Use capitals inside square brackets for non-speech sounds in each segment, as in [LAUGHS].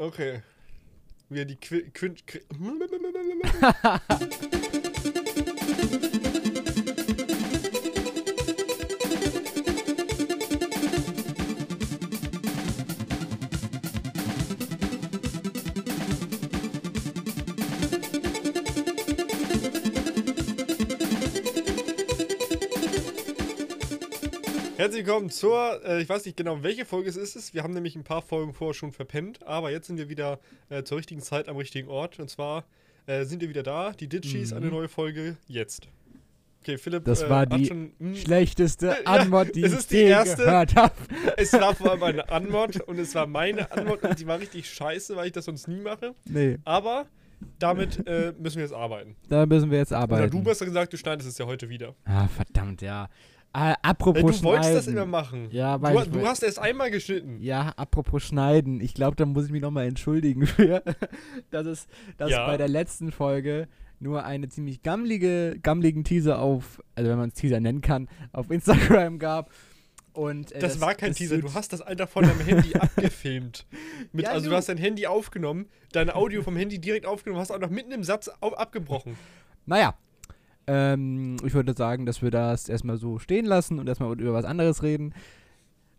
Okay. Wie er die Qui Quint. Qui [LAUGHS] [LAUGHS] Herzlich willkommen zur, äh, ich weiß nicht genau, welche Folge es ist. Wir haben nämlich ein paar Folgen vorher schon verpennt, aber jetzt sind wir wieder äh, zur richtigen Zeit am richtigen Ort. Und zwar äh, sind wir wieder da. Die Ditchies, Mhm. eine neue Folge jetzt. Okay, Philipp. Das äh, war die schon, mh, Schlechteste [LAUGHS] Antwort, die es ich ist die je erste. gehört habe. es war vor allem eine Anmod und es war meine Anmod und die war richtig scheiße, weil ich das sonst nie mache. Nee, Aber damit äh, müssen wir jetzt arbeiten. da müssen wir jetzt Oder arbeiten. du hast ja gesagt, du schneidest es ja heute wieder. ah, verdammt, ja. Äh, apropos du wolltest das Schneiden. immer machen. Ja, weil Du, ich du hast erst einmal geschnitten. Ja, apropos Schneiden. Ich glaube, da muss ich mich nochmal entschuldigen [LAUGHS] für, dass es dass Ja. bei der letzten Folge nur eine ziemlich gammlige, gammligen Teaser auf, also wenn man es Teaser nennen kann, auf [LAUGHS] Instagram gab. Und, äh, Das, war kein das Teaser, du hast das einfach von deinem Handy [LAUGHS] abgefilmt. Mit, Ja, also du du- hast dein Handy aufgenommen, dein Audio vom Handy direkt aufgenommen, hast auch noch mitten im Satz au abgebrochen. Naja, ähm, ich würde sagen, dass wir das erstmal so stehen lassen und erstmal über was anderes reden.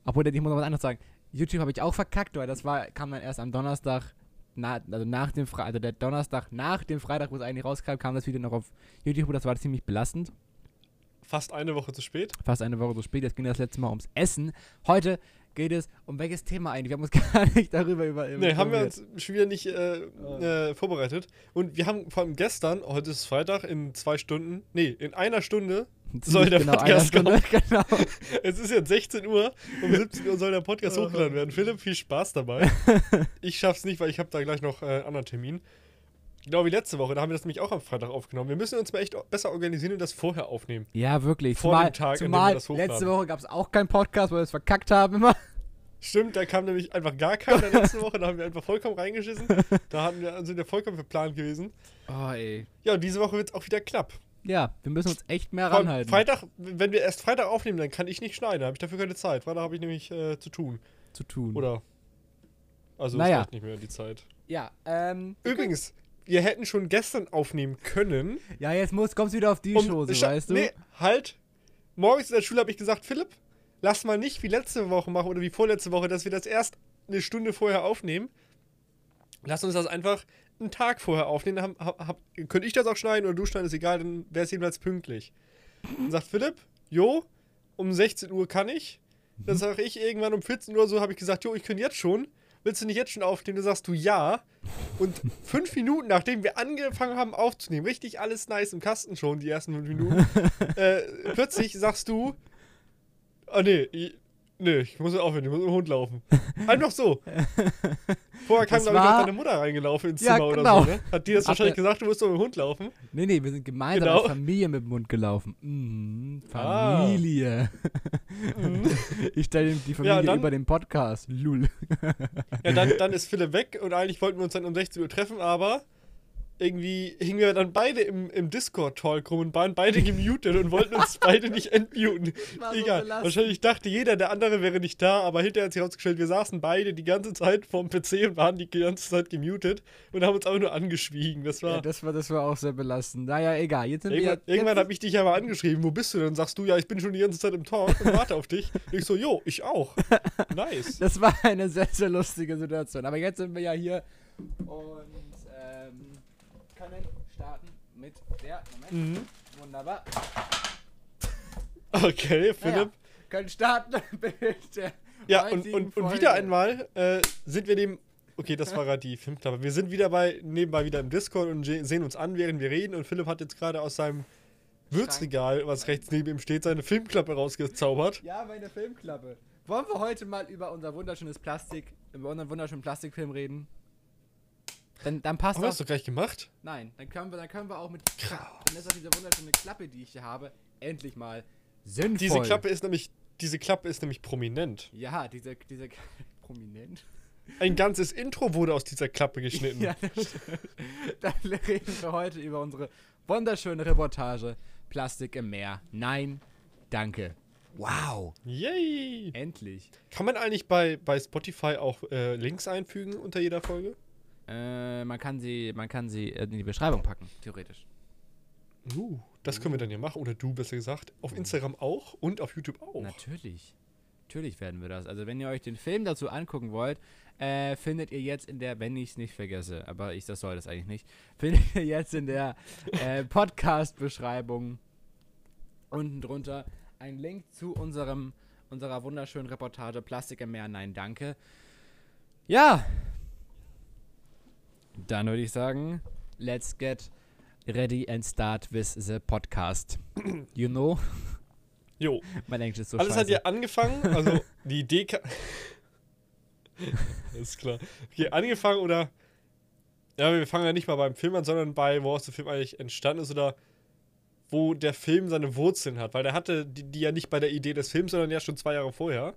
Obwohl, ich muss noch was anderes sagen. YouTube habe ich auch verkackt, weil das war, kam dann erst am Donnerstag, na, also nach dem Freitag, also der Donnerstag nach dem Freitag, wo es eigentlich rauskam, kam das Video noch auf YouTube und das war ziemlich belastend. Fast eine Woche zu spät. Fast eine Woche so spät, jetzt ging das letzte Mal ums Essen. Heute geht es um welches Thema eigentlich? Wir haben uns [LAUGHS] gar nicht darüber über. Nee, haben wir uns schon wieder nicht äh, äh, vorbereitet. Und wir haben vor allem gestern, heute ist Freitag, in zwei Stunden, nee, in einer Stunde, [LAUGHS] soll der genau, Podcast Stunde, genau. [LAUGHS] es ist jetzt 16 Uhr, um 17 Uhr soll der Podcast hochgeladen werden. Philipp, viel Spaß dabei. Ich schaff's nicht, weil ich habe da gleich noch äh, einen anderen Termin. Genau wie letzte Woche, da haben wir das nämlich auch am Freitag aufgenommen. Wir müssen uns mal echt besser organisieren und das vorher aufnehmen. Ja, wirklich. Vor zumal dem Tag, dem wir zumal das hochladen. letzte Woche gab es auch keinen Podcast, weil wir es verkackt haben immer. Stimmt, da kam nämlich einfach gar keiner [LAUGHS] letzte Woche, da haben wir einfach vollkommen reingeschissen. Da hatten wir, sind wir vollkommen verplant gewesen. Oh, ey. Ja, und diese Woche wird's auch wieder knapp. Ja, wir müssen uns echt mehr ranhalten. Freitag, wenn wir erst Freitag aufnehmen, dann kann ich nicht schneiden, da habe ich dafür keine Zeit. Freitag habe ich nämlich äh, zu tun. zu tun. Oder? Also Naja. es reicht nicht mehr die Zeit. Ja, ähm. Übrigens, wir hätten schon gestern aufnehmen können. Ja, jetzt muss, kommst du wieder auf die um- Chose, Scha- weißt du? Nee, halt. Morgens in der Schule habe ich gesagt, Philipp, lass mal nicht wie letzte Woche machen oder wie vorletzte Woche, dass wir das erst eine Stunde vorher aufnehmen. Lass uns das einfach einen Tag vorher aufnehmen. Hab, hab, hab, könnte ich das auch schneiden oder du schneiden, ist egal, dann wäre es jedenfalls pünktlich. Dann sagt Philipp, jo, um 16 Uhr kann ich. Dann sage ich irgendwann um 14 Uhr so, habe ich gesagt, jo, ich könnte jetzt schon. Willst du nicht jetzt schon aufnehmen? Dann sagst du ja. Und fünf Minuten, nachdem wir angefangen haben aufzunehmen, richtig alles nice im Kasten schon, die ersten fünf Minuten, [LAUGHS] äh, plötzlich sagst du, ah nee, ich, nee, ich muss aufhören, ich muss mit dem Hund laufen. [LAUGHS] Einfach so. Vorher kam, glaube ich, noch deine Mutter reingelaufen ins Ja, Zimmer oder genau. so, ne? Hat die das wahrscheinlich gesagt, du musst doch mit dem Hund laufen? Nee, nee, wir sind gemeinsam Genau. als Familie mit dem Mund gelaufen. Mhm, Ah. Familie. [LAUGHS] ich stelle die Familie dann- über den Podcast. Lul. Ja, dann, dann ist Philipp weg und eigentlich wollten wir uns dann um 16 Uhr treffen, aber irgendwie hingen wir dann beide im, im Discord-Talk rum und waren beide gemutet und wollten uns [LAUGHS] beide nicht entmuten. so Egal. belastend. Wahrscheinlich dachte jeder, der andere wäre nicht da, aber hinterher hat sich herausgestellt, wir saßen beide die ganze Zeit vorm PC und waren die ganze Zeit gemutet und haben uns auch nur angeschwiegen. Das war. Ja, das war, das war auch sehr belastend. Naja, egal. Jetzt sind Irgendwann, wir. irgendwann habe ich dich aber angeschrieben, wo bist du denn? Sagst du, ja, ich bin schon die ganze Zeit im Talk und warte auf dich. Und ich so, jo, ich auch. [LAUGHS] Nice. Das war eine sehr, sehr lustige Situation. Aber jetzt sind wir ja hier und ähm, können starten mit der. Moment. Mhm. Wunderbar. [LAUGHS] Okay, Philipp. Naja, können starten [LAUGHS] mit der. Ja, und, und, und wieder einmal äh, sind wir dem. Okay, das war gerade die Filmklappe. Wir sind wieder bei, nebenbei wieder im Discord und sehen uns an, während wir reden. Und Philipp hat jetzt gerade aus seinem Würzregal, was rechts neben ihm steht, seine Filmklappe rausgezaubert. Ja, meine Filmklappe. Wollen wir heute mal über unser wunderschönes Plastik, über unseren wunderschönen Plastikfilm reden? Dann, dann passt Haben wir das. das doch gleich gemacht? Nein, dann können wir, dann können wir auch mit. Dann ist auch diese wunderschöne Klappe, die ich hier habe, endlich mal sinnvoll. Diese Klappe ist nämlich, diese Klappe ist nämlich prominent. Ja, diese, diese [LAUGHS] prominent. Ein ganzes Intro wurde aus dieser Klappe geschnitten. [LAUGHS] Ja, das stimmt. Dann reden wir heute über unsere wunderschöne Reportage Plastik im Meer. Nein, danke. Wow. Yay! Endlich. Kann man eigentlich bei, bei Spotify auch äh, Links einfügen unter jeder Folge? Äh, man kann sie, man kann sie in die Beschreibung packen, theoretisch. Uh, das können wir dann ja machen. Oder du, besser gesagt. Auf Instagram auch und auf YouTube auch. Natürlich. Natürlich werden wir das. Also wenn ihr euch den Film dazu angucken wollt, äh, findet ihr jetzt in der, wenn ich es nicht vergesse, aber ich das soll das eigentlich nicht, [LAUGHS] findet ihr jetzt in der äh, Podcast-Beschreibung unten drunter einen Link zu unserem unserer wunderschönen Reportage Plastik im Meer. Nein, danke. Ja. Dann würde ich sagen, let's get ready and start with the podcast. You know? Jo. [LAUGHS] Mein Englisch ist so Alles scheiße. hat ja angefangen, also die Idee ka- [LAUGHS] Ist klar. Okay, angefangen oder. Ja, wir fangen ja nicht mal beim Film an, sondern bei, woraus der Film eigentlich entstanden ist oder wo der Film seine Wurzeln hat. Weil der hatte die, die ja nicht bei der Idee des Films, sondern ja schon zwei Jahre vorher.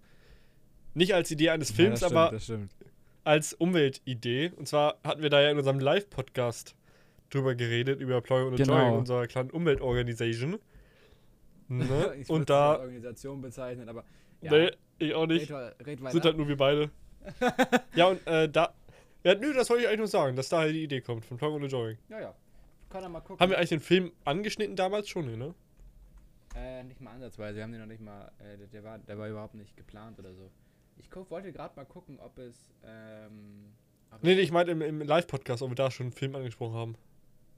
Nicht als Idee eines Films, ja, das aber stimmt, das stimmt. Als Umweltidee. Und zwar hatten wir da ja in unserem Live-Podcast drüber geredet, über Ploy und Genau. Joy, unserer kleinen Umweltorganisation. [LAUGHS] Ne? ich und da. als Organisation bezeichnen, aber ja, Nee, ich auch nicht. red, red. Sind halt nur wir beide. [LAUGHS] ja, und äh, da. Ja, nö, das wollte ich eigentlich nur sagen, dass daher die Idee kommt, von Plug und Joy. ja, ja. Kann er mal gucken. Haben wir eigentlich den Film angeschnitten damals schon, ne? äh, nicht mal ansatzweise. Wir haben den noch nicht mal. Äh, der, war, der war überhaupt nicht geplant oder so. Ich guck, wollte gerade mal gucken, ob es. Ähm, ob Nee, nee, ich meinte im, im Live-Podcast, ob wir da schon einen Film angesprochen haben.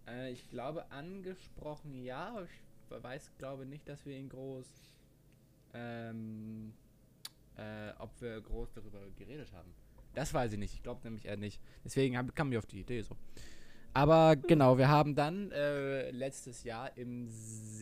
Äh, ich glaube angesprochen ja, aber ich weiß, glaube nicht, dass wir ihn groß. Ähm, äh, ob wir groß darüber geredet haben. Das weiß ich nicht. Ich glaube nämlich eher nicht. Deswegen hab, kam mir auf die Idee so. Aber genau, wir haben dann äh, letztes Jahr im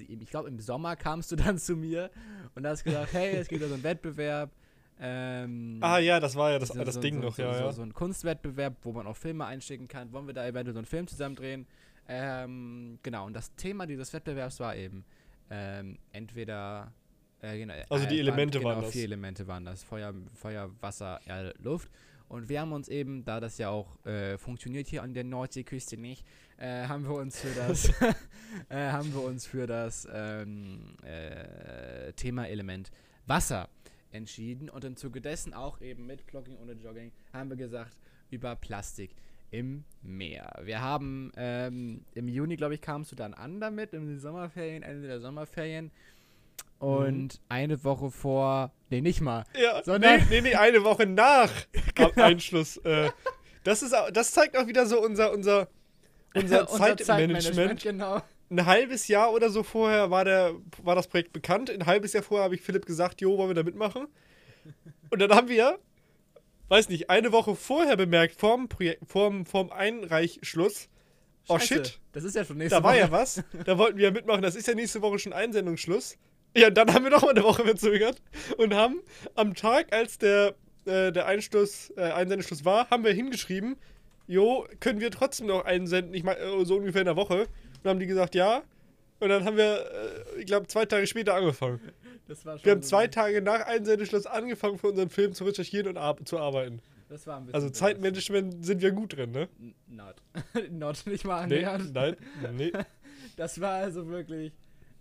ich glaube im Sommer kamst du dann zu mir und hast gesagt, hey, es gibt da so einen Wettbewerb. Ähm, Ah, ja, das war ja das, so- das so- Ding so, noch, so, ja, so, ja. So ein Kunstwettbewerb, wo man auch Filme einschicken kann. Wollen wir da eventuell so einen Film zusammen drehen? Ähm, genau, und das Thema dieses Wettbewerbs war eben ähm, entweder. Äh, genau, Also die Elemente genau, waren das. Vier Elemente waren das: Feuer, Feuer Wasser, Erde, Luft. Und wir haben uns eben, da das ja auch äh, funktioniert hier an der Nordseeküste nicht, äh, haben wir uns für das, [LAUGHS] [LAUGHS] äh, haben wir uns für das ähm, äh, Thema Element Wasser entschieden und im Zuge dessen auch eben mit Blogging ohne Jogging haben wir gesagt über Plastik im Meer. Wir haben ähm, im Juni, glaube ich, kamst du dann an damit, in den Sommerferien, Ende der Sommerferien. Und eine Woche vor, nee, nicht mal. Ja, Sondern- nee, nee, nee, eine Woche nach [LAUGHS] Ab Einschluss. Äh, das, ist, das zeigt auch wieder so unser, unser, unser [LAUGHS] Zeitmanagement. Genau. Ein halbes Jahr oder so vorher war, der, war das Projekt bekannt. Ein halbes Jahr vorher habe ich Philipp gesagt, jo, wollen wir da mitmachen? Und dann haben wir, weiß nicht, eine Woche vorher bemerkt, vorm, Projekt, vorm, vorm Einreichschluss, oh Scheiße, shit, Das ist ja schon nächste da war Woche. ja was. Da wollten wir ja mitmachen. Das ist ja nächste Woche schon Einsendungsschluss. Ja, und dann haben wir noch mal eine Woche verzögert und haben am Tag, als der, äh, der Einschluss, äh, Einsendeschluss war, haben wir hingeschrieben, jo, können wir trotzdem noch einsenden, ich meine, äh, so ungefähr in der Woche. Und haben die gesagt, ja. Und dann haben wir, äh, ich glaube, zwei Tage später angefangen. Das war schon Wir haben so zwei Tage nach Einsendeschluss angefangen, für unseren Film zu recherchieren und ar zu arbeiten. Das war ein bisschen Also Zeitmanagement sind wir gut drin, ne? Not. [LAUGHS] Not, nicht mal Nee, annähernd. nein, nee. [LAUGHS] Das war also wirklich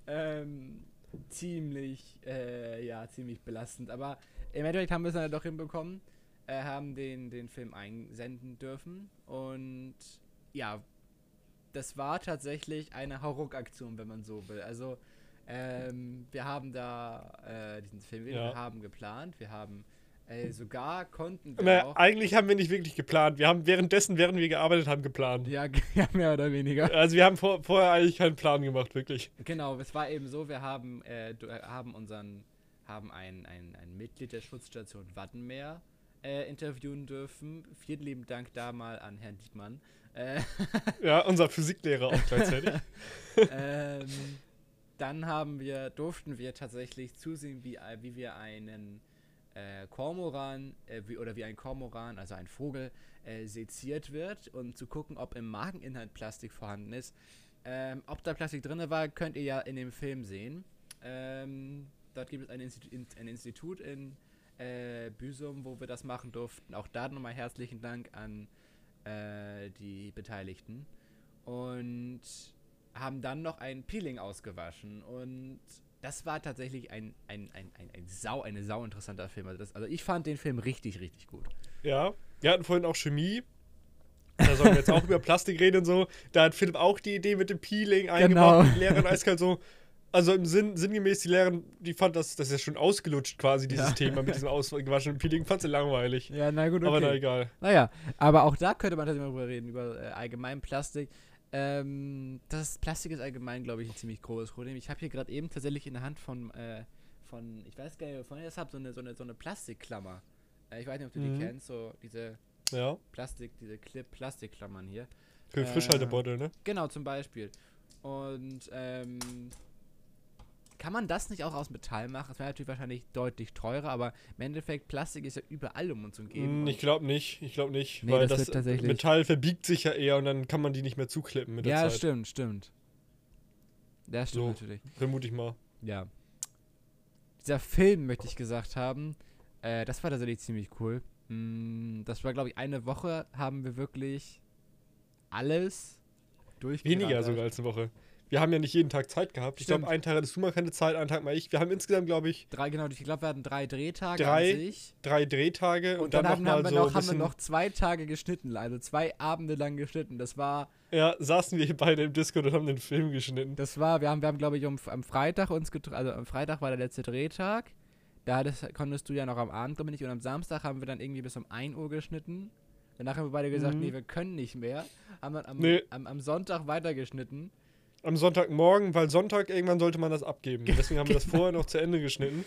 ähm, ziemlich, äh, ja, ziemlich belastend. Aber im Endeffekt haben wir es dann doch hinbekommen, äh, haben den, den Film einsenden dürfen. Und ja, das war tatsächlich eine Hauruck-Aktion, wenn man so will. Also, ähm, wir haben da äh, diesen Film, Ja. wir haben geplant, wir haben äh, sogar konnten wir Naja, auch. eigentlich haben wir nicht wirklich geplant. Wir haben währenddessen, während wir gearbeitet haben, geplant. Ja, [LAUGHS] ja, mehr oder weniger. Also wir haben vor, vorher eigentlich keinen Plan gemacht, wirklich. Genau, es war eben so, wir haben, äh, äh, haben unseren, haben ein, ein, ein Mitglied der Schutzstation Wattenmeer äh, interviewen dürfen. Vielen lieben Dank da mal an Herrn Diekmann. Äh, [LAUGHS] Ja, unser Physiklehrer auch gleichzeitig. [LAUGHS] ähm, dann haben wir, durften wir tatsächlich zusehen, wie, äh, wie wir einen äh, Kormoran, äh, wie, oder wie ein Kormoran, also ein Vogel, äh, seziert wird und zu gucken, ob im Mageninhalt Plastik vorhanden ist. Ähm, ob da Plastik drin war, könnt ihr ja in dem Film sehen. Ähm, dort gibt es ein Institut, in, ein Institut in äh, Büsum, wo wir das machen durften. Auch da nochmal herzlichen Dank an äh, die Beteiligten. Und haben dann noch ein Peeling ausgewaschen. Und das war tatsächlich ein, ein, ein, ein, ein sau, eine sau interessanter Film. Also, das, also ich fand den Film richtig, richtig gut. Ja, wir hatten vorhin auch Chemie. Da sollen wir jetzt auch [LAUGHS] über Plastik reden und so. Da hat Philipp auch die Idee mit dem Peeling eingebaut. Genau. Die Lehrerin eiskalt so. Also im Sinn, sinngemäß, die Lehrerin, die fand das, das ist ja schon ausgelutscht quasi, dieses Ja. Thema mit diesem [LAUGHS] ausgewaschenen Peeling. Fand sie langweilig. Ja, na gut, Aber na egal. Naja, aber auch da könnte man tatsächlich mal drüber reden, über äh, allgemein Plastik. Ähm, das Plastik ist allgemein, glaube ich, ein ziemlich großes Problem. Ich habe hier gerade eben tatsächlich in der Hand von, äh, von, ich weiß gar nicht, wovon ich das habe, so eine, so eine, so eine Plastikklammer. Äh, ich weiß nicht, ob du Mhm. die kennst, so diese Ja. Plastik, diese Clip-Plastikklammern hier. Für Frischhaltebeutel, ne? Genau, zum Beispiel. Und ähm, kann man das nicht auch aus Metall machen? Das wäre natürlich wahrscheinlich deutlich teurer, aber im Endeffekt, Plastik ist ja überall um uns umgeben. Mm, Ich glaube nicht. Ich glaube nicht. Nee, weil das das, Metall verbiegt sich ja eher und dann kann man die nicht mehr zuklippen mit der ja, Zeit. stimmt, stimmt. Ja, stimmt So. natürlich. Vermute ich mal. Ja. Dieser Film, möchte ich gesagt haben, äh, das war tatsächlich ziemlich cool. Mm, das war, glaube ich, eine Woche haben wir wirklich alles durchgerattert. Weniger sogar als eine Woche. Wir haben ja nicht jeden Tag Zeit gehabt. Ich glaube, Stimmt. einen Tag hattest du mal keine Zeit, einen Tag mal ich. Wir haben insgesamt, glaube ich, Drei, genau, ich glaube, wir hatten drei Drehtage Drei an sich. drei Drehtage und, Und, dann, dann, haben, noch mal wir so noch, ein haben wir noch zwei Tage geschnitten, also zwei Abende lang geschnitten. Das war, ja, saßen wir hier beide im Discord und haben den Film geschnitten. das war, wir haben, wir haben glaube ich, um, am Freitag uns getroffen, also am Freitag war der letzte Drehtag. Da hattest, konntest du ja noch am Abend, glaube ich, nicht. Und am Samstag haben wir dann irgendwie bis um 1 Uhr geschnitten. Danach haben wir beide gesagt, Mhm. nee, wir können nicht mehr. Haben dann am, Nee. am, am Sonntag weitergeschnitten. Am Sonntagmorgen, weil Sonntag irgendwann sollte man das abgeben. [LAUGHS] Deswegen haben wir das vorher noch zu Ende geschnitten.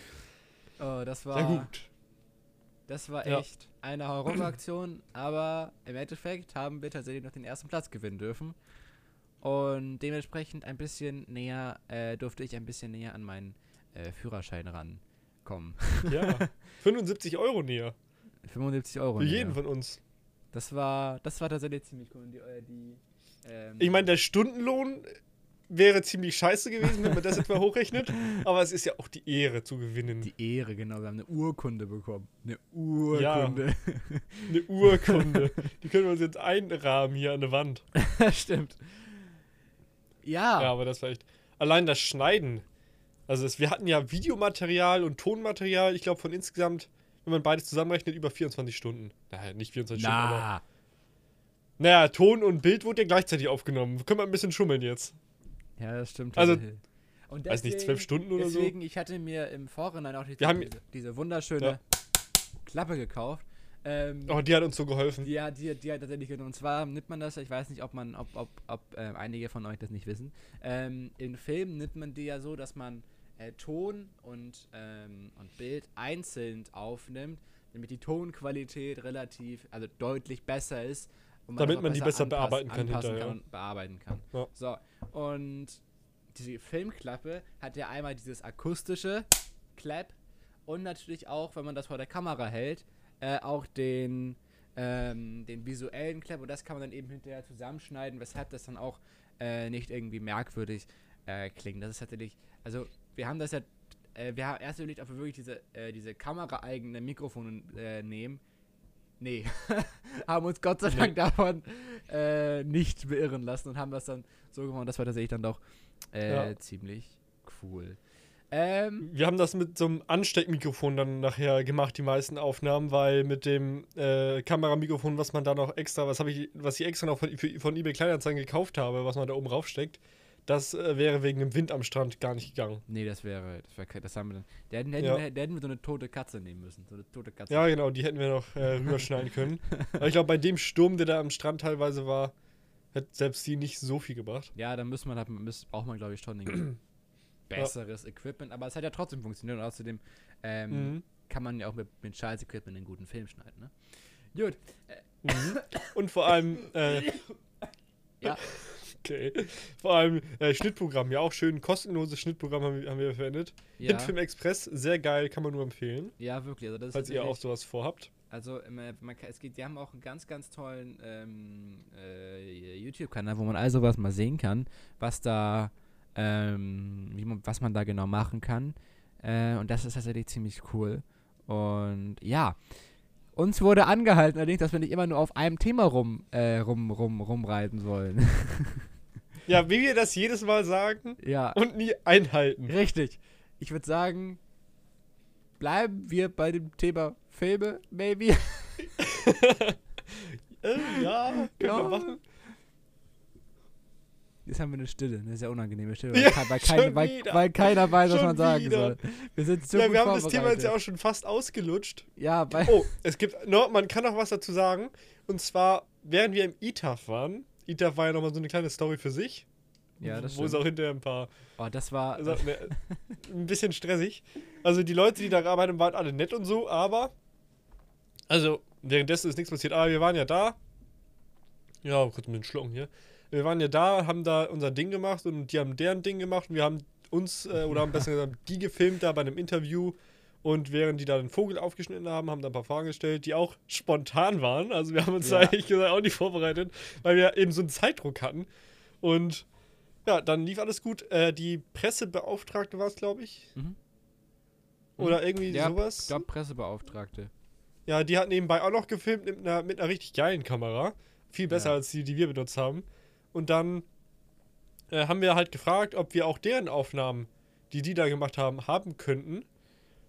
Oh, das war, Sehr gut. das war Ja. echt eine Horroraktion. aber im Endeffekt haben wir tatsächlich noch den ersten Platz gewinnen dürfen. Und dementsprechend ein bisschen näher, äh, durfte ich ein bisschen näher an meinen äh, Führerschein rankommen. [LAUGHS] Ja. 75 Euro näher. 75 Euro. Für näher. jeden von uns. Das war, das war tatsächlich ziemlich cool. Und Die, äh, die, ähm, Ich meine, der Stundenlohn wäre ziemlich scheiße gewesen, wenn man das etwa hochrechnet. Aber es ist ja auch die Ehre zu gewinnen. die Ehre, genau. Wir haben eine Urkunde bekommen. Eine Urkunde. [LAUGHS] Eine Urkunde. die können wir uns jetzt einrahmen hier an der Wand. [LAUGHS] Stimmt. Ja. Ja, aber das war echt. Allein das Schneiden. Also es, wir hatten ja Videomaterial und Tonmaterial, ich glaube von insgesamt, wenn man beides zusammenrechnet, über 24 Stunden. Naja, nicht 24 Stunden, aber. Na. Naja, Ton und Bild wurde ja gleichzeitig aufgenommen. Können wir ein bisschen schummeln jetzt. Ja, das stimmt. Also. Und weiß nicht, zwölf Stunden oder so? deswegen, ich hatte mir im Vorhinein auch die, diese, diese wunderschöne Ja. Klappe gekauft. Ähm, Oh, die hat uns so geholfen. Die hat, die, die hat tatsächlich genommen. Und zwar nimmt man das, ich weiß nicht, ob man, ob, ob, ob äh, einige von euch das nicht wissen. Ähm, in Filmen nimmt man die ja so, dass man äh, Ton und, ähm, und Bild einzeln aufnimmt, damit die Tonqualität relativ, also deutlich besser ist. Und Damit man die besser bearbeiten kann hinterher. kann und bearbeiten kann. Ja. So, und diese Filmklappe hat ja einmal dieses akustische Clap und natürlich auch, wenn man das vor der Kamera hält, äh, auch den, ähm, den visuellen Clap und das kann man dann eben hinterher zusammenschneiden, weshalb das dann auch äh, nicht irgendwie merkwürdig äh, klingt. Das ist tatsächlich, also wir haben das ja, äh, wir haben erst überlegt, ob wir wirklich diese, äh, diese kameraeigene Mikrofone äh, nehmen. Nee, [LAUGHS] haben uns Gott sei Nee. Dank davon äh, nicht beirren lassen und haben das dann so gemacht. Das war tatsächlich dann doch äh, Ja. ziemlich cool. Ähm, Wir haben das mit so einem Ansteckmikrofon dann nachher gemacht, die meisten Aufnahmen, weil mit dem äh, Kameramikrofon, was man da noch extra, was habe ich, was ich extra noch von, für, von eBay Kleinanzeigen gekauft habe, was man da oben raufsteckt, das äh, wäre wegen dem Wind am Strand gar nicht gegangen. nee, das wäre, das wäre, das haben wir dann. Da hätten, hätten, Ja. wir, da hätten wir so eine tote Katze nehmen müssen. So eine tote Katze. Ja, genau, die hätten wir noch äh, [LAUGHS] rüberschneiden können. Aber ich glaube, bei dem Sturm, der da am Strand teilweise war, hat selbst die nicht so viel gebracht. Ja, dann muss man, halt, muss, braucht man, glaube ich, schon ein [CLEARS THROAT] besseres Equipment. Aber es hat ja trotzdem funktioniert und außerdem ähm, Mhm. kann man ja auch mit, mit scheiß Equipment einen guten Film schneiden. Ne? Gut. Mhm. Und vor allem, äh, Ja. [CLEARS THROAT] Okay. Vor allem äh, Schnittprogramm, ja auch schön kostenloses Schnittprogramm haben, wir- haben wir verwendet. Ja, Hitfilm Express, sehr geil, kann man nur empfehlen, ja, wirklich. Also das falls ist ihr auch sowas vorhabt. Also man es geht, die haben auch einen ganz, ganz tollen ähm, äh, YouTube-Kanal, wo man all sowas mal sehen kann, was da, ähm, wie man, was man da genau machen kann. Äh, und das ist tatsächlich ziemlich cool. Und ja, uns wurde angehalten, allerdings, dass wir nicht immer nur auf einem Thema rum, äh, rum, rum, rumreiten sollen. [LAUGHS] Ja, wie wir das jedes Mal sagen ja, und nie einhalten. richtig. ich würde sagen, bleiben wir bei dem Thema Filme, maybe. [LAUGHS] Äh, ja, können Ja. wir machen. Jetzt haben wir eine Stille, eine sehr unangenehme Stille, Ja, weil, weil, kein, weil, weil keiner weiß, was Schon man sagen wieder. soll. Wir sind so ja, wir haben das Thema jetzt ja auch schon fast ausgelutscht. Ja, weil, Oh, es gibt noch, man kann noch was dazu sagen. Und zwar, während wir im ITAF waren, ITAF war ja nochmal so eine kleine Story für sich. ja, das Wo es stimmt. auch hinterher ein paar, Oh, das war, also, ne, [LAUGHS] ein bisschen stressig. Also die Leute, die da gearbeitet haben, waren alle nett und so, aber, also währenddessen ist nichts passiert. Aber wir waren ja da. Ja, kurz mit den Schlucken hier. Wir waren ja da, haben da unser Ding gemacht und die haben deren Ding gemacht und wir haben uns, äh, oder haben besser [LAUGHS] gesagt, die gefilmt da bei einem Interview. Und während die da den Vogel aufgeschnitten haben, haben da ein paar Fragen gestellt, die auch spontan waren. Also wir haben uns da Ja. ehrlich gesagt auch nicht vorbereitet, weil wir eben so einen Zeitdruck hatten. Und ja, dann lief alles gut. Äh, die Pressebeauftragte war es, glaube ich. Mhm. Oder irgendwie ja, sowas. ich glaube, Pressebeauftragte. Ja, die hat nebenbei auch noch gefilmt mit einer, mit einer richtig geilen Kamera. Viel besser Ja. als die, die wir benutzt haben. Und dann äh, haben wir halt gefragt, ob wir auch deren Aufnahmen, die die da gemacht haben, haben könnten.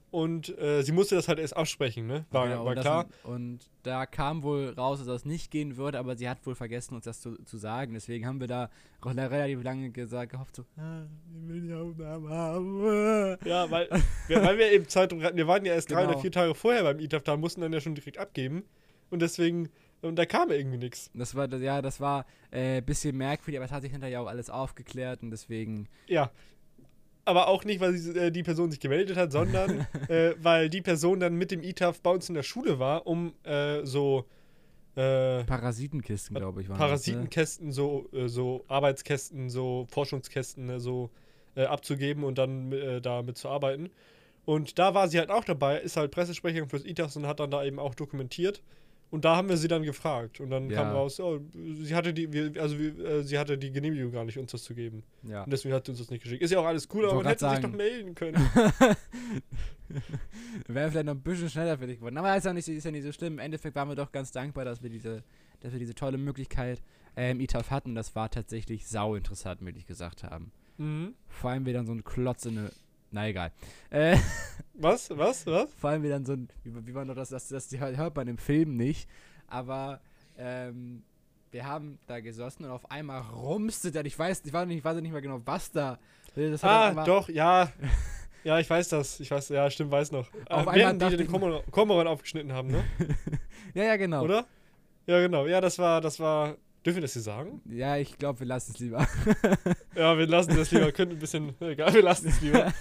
Und äh, sie musste das halt erst absprechen, ne? War, Genau, war und das- klar. Und da kam wohl raus, dass das nicht gehen würde, aber sie hat wohl vergessen, uns das zu, zu sagen. Deswegen haben wir da re- relativ lange gesagt, gehofft so, ah, wir will die Aufnahmen haben. Ja, weil wir, weil wir eben Zeitung hatten. Wir waren ja erst drei Genau. oder vier Tage vorher beim ITAF da, mussten dann ja schon direkt abgeben. Und deswegen, und da kam irgendwie nichts. Das war, ja, das war ein äh, bisschen merkwürdig, aber es hat sich hinterher auch alles aufgeklärt und deswegen, Ja. Aber auch nicht, weil sie, äh, die Person sich gemeldet hat, sondern [LAUGHS] äh, weil die Person dann mit dem ITAF bei uns in der Schule war, um äh, so äh, Parasitenkisten, glaube ich, waren Parasitenkästen, so, äh, so Arbeitskästen, so Forschungskästen äh, so äh, abzugeben und dann äh, damit zu arbeiten. Und da war sie halt auch dabei, ist halt Pressesprecherin fürs ITAF und hat dann da eben auch dokumentiert. Und da haben wir sie dann gefragt. Und dann Ja. kam raus, oh, sie hatte die, wir, also wir, äh, sie hatte die Genehmigung gar nicht, uns das zu geben. Ja. Und deswegen hat sie uns das nicht geschickt. Ist ja auch alles cool, Ich aber man hätte sich grad doch sagen. melden können. [LAUGHS] Wäre vielleicht noch ein bisschen schneller für dich geworden. Aber ist ja, nicht, ist ja nicht so schlimm. Im Endeffekt waren wir doch ganz dankbar, dass wir diese, dass wir diese tolle Möglichkeit äh, im ITAF hatten. Das war tatsächlich sau interessant, wie ich gesagt haben. mhm. Vor allem wir dann so ein Klotz in eine. Na egal. Äh, [LAUGHS] Was? Was? Was? vor allem wir dann so ein. Wie, wie war noch das? Das, das hört man im Film nicht. Aber ähm, wir haben da gesessen und auf einmal rumste dann. Ich weiß, ich weiß nicht, ich weiß nicht mehr genau, was da. Ah, doch, ja. [LAUGHS] Ja, ich weiß das. Ich weiß, ja, stimmt, weiß noch. Auf Äh, einmal die dachte den Kormoran aufgeschnitten haben, ne? [LAUGHS] Ja, ja, genau. Oder? Ja, genau. Ja, das war, das war. Dürfen wir das hier sagen? Ja, ich glaube, wir lassen es lieber. [LAUGHS] Ja, wir lassen das lieber. Könnten ein bisschen. [LAUGHS] Egal, wir lassen es lieber.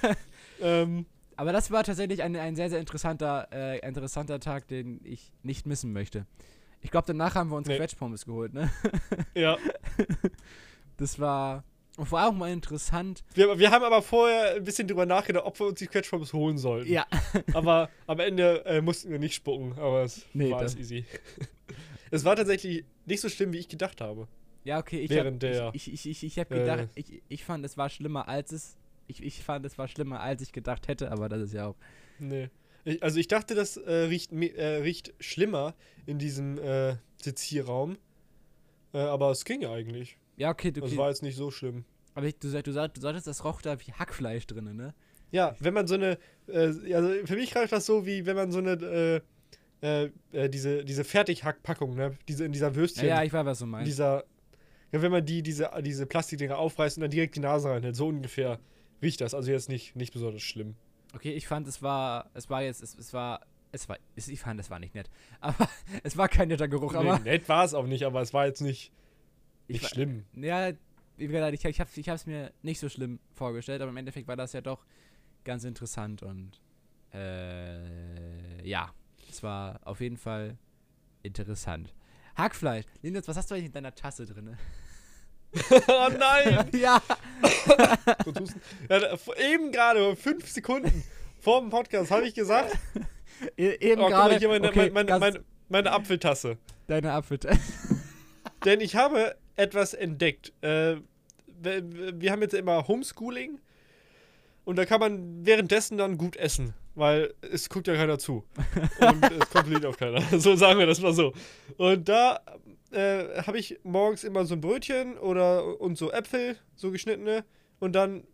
ähm, Aber das war tatsächlich ein, ein sehr, sehr interessanter, äh, interessanter Tag, den ich nicht missen möchte. Ich glaube, danach haben wir uns Nee. Quetschpommes geholt, ne? [LAUGHS] ja. Das war, war auch mal interessant. Wir, wir haben aber vorher ein bisschen drüber nachgedacht, ob wir uns die Quetschpommes holen sollten. Ja. Aber am Ende äh, mussten wir nicht spucken, aber es Nee, war alles das- easy. Es war tatsächlich nicht so schlimm, wie ich gedacht habe. Ja, okay, ich Während hab, der, ich, ich, ich, ich habe äh, gedacht, ich, ich fand, es war schlimmer, als es, ich, ich fand, es war schlimmer, als ich gedacht hätte, aber das ist ja auch, Nee. Ich, also ich dachte, das äh, riecht, äh, riecht schlimmer in diesem äh, Sezierraum. Äh, aber es ging ja eigentlich. ja, okay, du, Das okay war jetzt nicht so schlimm. aber ich, du, du, du sagtest, das roch da wie Hackfleisch drin, ne? Ja, wenn man so eine, äh, also für mich reicht das so, wie wenn man so eine, äh, äh, diese, diese Fertighackpackung, ne, diese in dieser Ja, Würstchen, ja, ich weiß, was du in meinst. dieser, ja, wenn man die, diese, diese Plastikdinger aufreißt und dann direkt die Nase reinhält, so ungefähr riecht das. Also jetzt nicht, nicht besonders schlimm. Okay, ich fand, es war, es war jetzt, es, es war, es war, es, ich fand, es war nicht nett. [LAUGHS] Aber es war kein netter Geruch, aber nee, nett war es auch nicht, aber es war jetzt nicht, ich nicht war- schlimm. Ja, wie gesagt, ich, ich habe ich hab's mir nicht so schlimm vorgestellt, aber im Endeffekt war das ja doch ganz interessant und äh, ja, es war auf jeden Fall interessant. Hackfleisch. Linus, was hast du eigentlich in deiner Tasse drin? [LAUGHS] oh nein! [LAUGHS] ja. Ja, eben gerade, fünf Sekunden vor dem Podcast, habe ich gesagt, [LAUGHS] E- Eben oh, gerade. hier meine, okay, meine, meine, meine Apfeltasse. deine Apfel. Denn ich habe etwas entdeckt. Äh, wir, wir haben jetzt immer Homeschooling und da kann man währenddessen dann gut essen, weil es guckt ja keiner zu. Und [LAUGHS] es kontrolliert auch keiner. [LAUGHS] So sagen wir das mal so. Und da äh, habe ich morgens immer so ein Brötchen oder und so Äpfel, so geschnittene und dann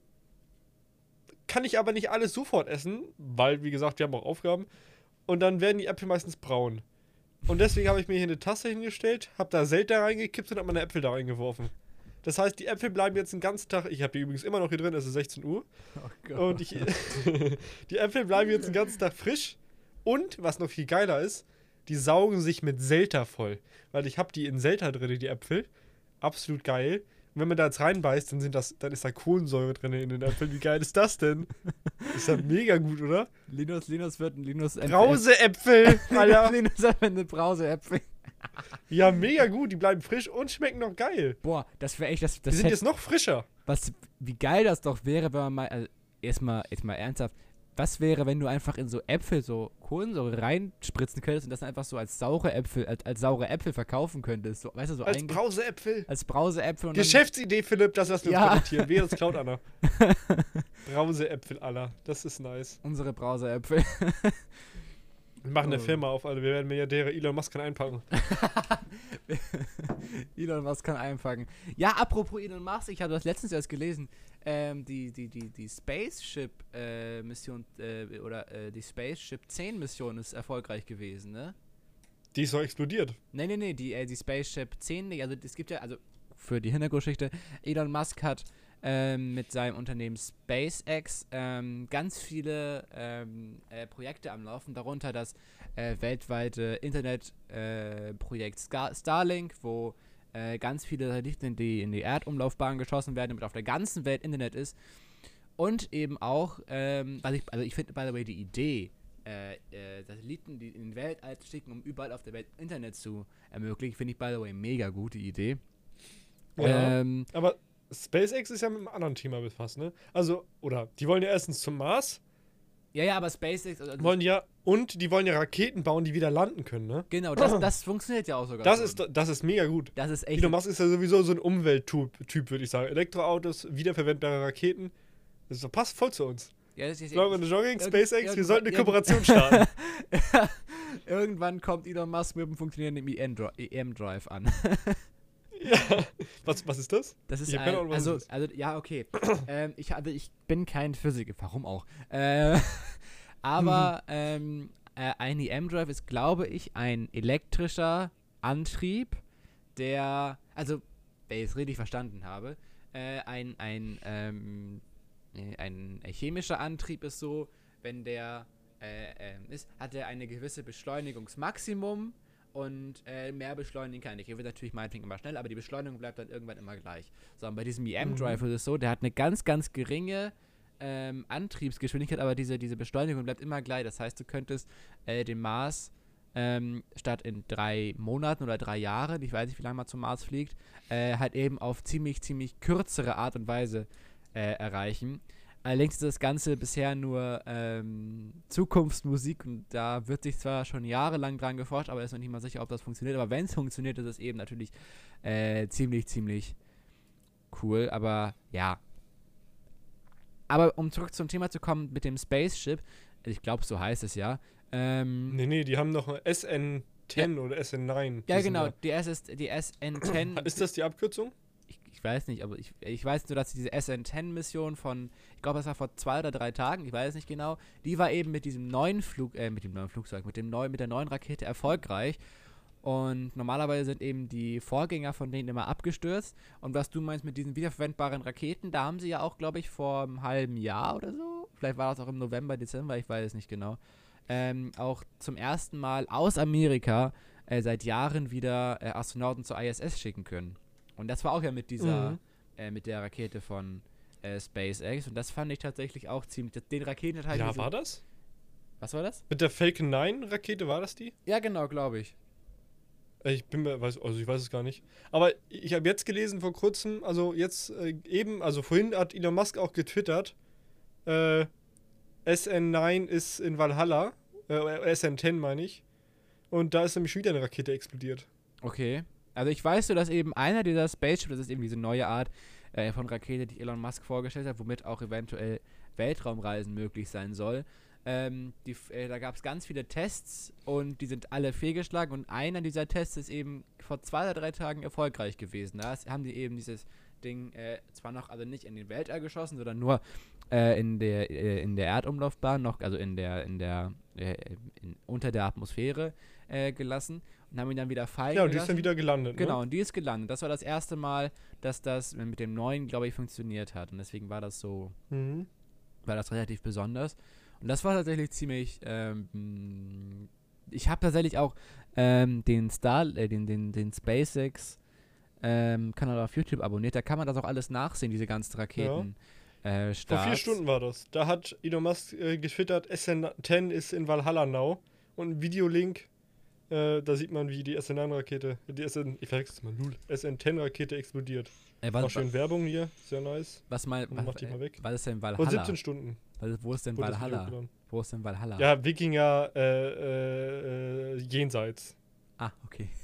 kann ich aber nicht alles sofort essen, weil, wie gesagt, wir haben auch Aufgaben. Und dann werden die Äpfel meistens braun. Und deswegen habe ich mir hier eine Tasse hingestellt, habe da Selter reingekippt und habe meine Äpfel da reingeworfen. Das heißt, die Äpfel bleiben jetzt den ganzen Tag. Ich habe die übrigens immer noch hier drin, es ist 16 Uhr. Oh Und ich, [LAUGHS] die Äpfel bleiben jetzt den ganzen Tag frisch. Und, was noch viel geiler ist, die saugen sich mit Selter voll. Weil ich habe die in Selter drin, die Äpfel. Absolut geil. Und wenn man da jetzt reinbeißt, dann, sind das, dann ist da Kohlensäure drin in den Äpfeln. Wie geil ist das denn? Ist ja mega gut, oder? Linus, Linus wird ein Linus Brauseäpfel. [LAUGHS] Linus verwendet Brauseäpfel. Ja, mega gut. Die bleiben frisch und schmecken noch geil. Boah, das wäre echt, das, Die das sind hätte, jetzt noch frischer. was, wie geil das doch wäre, wenn man mal, also erstmal, jetzt mal ernsthaft, was wäre, wenn du einfach in so Äpfel so Kohlensäure reinspritzen könntest und das einfach so als saure Äpfel, als, als saure Äpfel verkaufen könntest, so, weißt du, so Als Brauseäpfel. als Brauseäpfel Geschäftsidee, Philipp, das lassen wir Ja. kommentieren. Wer das klaut, Anna? [LAUGHS] Brauseäpfel, Alter. Das ist nice. unsere Brauseäpfel. Wir machen eine Oh. Firma auf, Alter. Wir werden Milliardäre. Elon Musk kann einpacken. [LAUGHS] Elon Musk kann einpacken. Ja, apropos Elon Musk, ich habe das letztens erst gelesen. Ähm, die, die, die, die Spaceship-Mission äh, oder äh, die Spaceship 10-Mission ist erfolgreich gewesen, ne? Die ist so explodiert. Nee, nee, nee, die, äh, die Spaceship 10 nicht. Also es gibt ja, also für die Hintergrundgeschichte, Elon Musk hat ähm, mit seinem Unternehmen SpaceX ähm, ganz viele ähm, äh, Projekte am Laufen, darunter das äh, weltweite Internetprojekt äh, Starlink, wo äh, ganz viele Satelliten in die, in die Erdumlaufbahn geschossen werden, damit auf der ganzen Welt Internet ist. Und eben auch, ähm, was ich, also ich finde, by the way, die Idee, äh, äh, Satelliten, die in den Weltall zu schicken, um überall auf der Welt Internet zu ermöglichen, finde ich, by the way, mega gute Idee. Ja. Ähm, Aber SpaceX ist ja mit einem anderen Thema befasst, ne? Also, oder die wollen ja erstens zum Mars, ja, ja, aber SpaceX, also, wollen ja, und die wollen ja Raketen bauen, die wieder landen können, ne? genau, [CLEARS THROAT] das, das funktioniert ja auch sogar. Das ist, das ist mega gut. das ist echt. Elon Musk ist ja sowieso so ein Umwelttyp, Typ, würde ich sagen. Elektroautos, wiederverwendbare Raketen. Das ist- passt voll zu uns. ja, das ist, Glaube Jogging, SpaceX, wir sollten eine Kooperation [LAUGHS] starten. Irgendwann kommt Elon Musk mit einem funktionierenden EM-Drive an. [LAUGHS] ja. Was, was ist das? Das ist ein, Ahnung, also, ist. also, ja, okay. ähm, ich, also, ich bin kein Physiker, warum auch? Äh, [LAUGHS] aber ähm, äh, ein EM-Drive ist, glaube ich, ein elektrischer Antrieb, der, also, wenn ich es richtig verstanden habe, äh, ein, ein, ähm, äh, ein chemischer Antrieb ist so, wenn der äh, ähm, ist, hat er eine gewisse Beschleunigungsmaximum und äh, mehr beschleunigen kann. Ich wird natürlich meinetwegen immer schnell, aber die Beschleunigung bleibt dann irgendwann immer gleich. So, und bei diesem EM-Drive ist es so, der hat eine ganz, ganz geringe ähm, Antriebsgeschwindigkeit, aber diese, diese Beschleunigung bleibt immer gleich. Das heißt, du könntest äh, den Mars ähm, statt in drei Monaten oder drei Jahren, ich weiß nicht, wie lange man zum Mars fliegt, äh, halt eben auf ziemlich, ziemlich kürzere Art und Weise äh, erreichen. Allerdings ist das Ganze bisher nur ähm, Zukunftsmusik und da wird sich zwar schon jahrelang dran geforscht, aber ist noch nicht mal sicher, ob das funktioniert. Aber wenn es funktioniert, ist es eben natürlich äh, ziemlich, ziemlich cool. Aber ja. Aber um zurück zum Thema zu kommen mit dem Spaceship, ich glaube, so heißt es ja. Ähm, Nee, nee, die haben noch ein SN10 oder SN9. ja, genau, da. die, SS, die SN10. [COUGHS] Ist das die Abkürzung? ich, ich weiß nicht, aber ich, ich weiß nur, dass diese SN10-Mission von, ich glaube, das war vor zwei oder drei Tagen, ich weiß es nicht genau, die war eben mit diesem neuen Flug, äh, mit dem neuen Flugzeug, mit dem neuen, mit der neuen Rakete erfolgreich. Und normalerweise sind eben die Vorgänger von denen immer abgestürzt. Und was du meinst mit diesen wiederverwendbaren Raketen, da haben sie ja auch, glaube ich, vor einem halben Jahr oder so, vielleicht war das auch im November, Dezember, ich weiß es nicht genau, ähm, auch zum ersten Mal aus Amerika äh, seit Jahren wieder äh, Astronauten zur ISS schicken können. Und das war auch ja mit dieser, Mhm. äh, mit der Rakete von äh, SpaceX. Und das fand ich tatsächlich auch ziemlich. Den Raketenteil. Ja, diese- war das? Was war das? Mit der Falcon 9 Rakete war das die? Ja, genau, glaube ich. Äh, Ich bin mir, weiß, also ich weiß es gar nicht. Aber ich habe jetzt gelesen vor kurzem, also jetzt äh, eben, also vorhin hat Elon Musk auch getwittert, äh, SN9 ist in Valhalla, äh, SN10 meine ich. Und da ist nämlich wieder eine Rakete explodiert. Okay. Also ich weiß so, dass eben einer dieser Spaceship, das ist eben diese neue Art äh, von Rakete, die Elon Musk vorgestellt hat, womit auch eventuell Weltraumreisen möglich sein soll. Ähm, die, äh, da gab es ganz viele Tests und die sind alle fehlgeschlagen und einer dieser Tests ist eben vor zwei oder drei Tagen erfolgreich gewesen. Da haben die eben dieses Ding äh, zwar noch also nicht in den Weltall geschossen, sondern nur äh, in der äh, in der Erdumlaufbahn noch, also in der in der äh, in, unter der Atmosphäre äh, gelassen und haben ihn dann wieder fallen Ja, und die ist dann wieder gelandet. Genau, Ne? und die ist gelandet. Das war das erste Mal, dass das mit dem neuen, glaube ich, funktioniert hat. Und deswegen war das so, Mhm. war das relativ besonders. Und das war tatsächlich ziemlich. Ähm, ich habe tatsächlich auch ähm, den Star, äh, den, den, den SpaceX ähm, Kanal auf YouTube abonniert. Da kann man das auch alles nachsehen, diese ganzen Raketen. Äh, Vor vier Stunden war das. Da hat Elon Musk äh, getwittert, SN10 ist in Valhalla now. Und ein Videolink, äh, da sieht man, wie die SN9-Rakete, die SN, ich verwechsel's mal, null, SN10-Rakete explodiert. War was, schön Werbung hier, sehr nice. was, mein, was, mach die mal weg. was ist denn Vor Valhalla? 17 Stunden. Was, wo ist denn Valhalla? Wo ist denn Valhalla? Ja, Wikinger äh, äh, äh, jenseits. Ah, okay. [LAUGHS]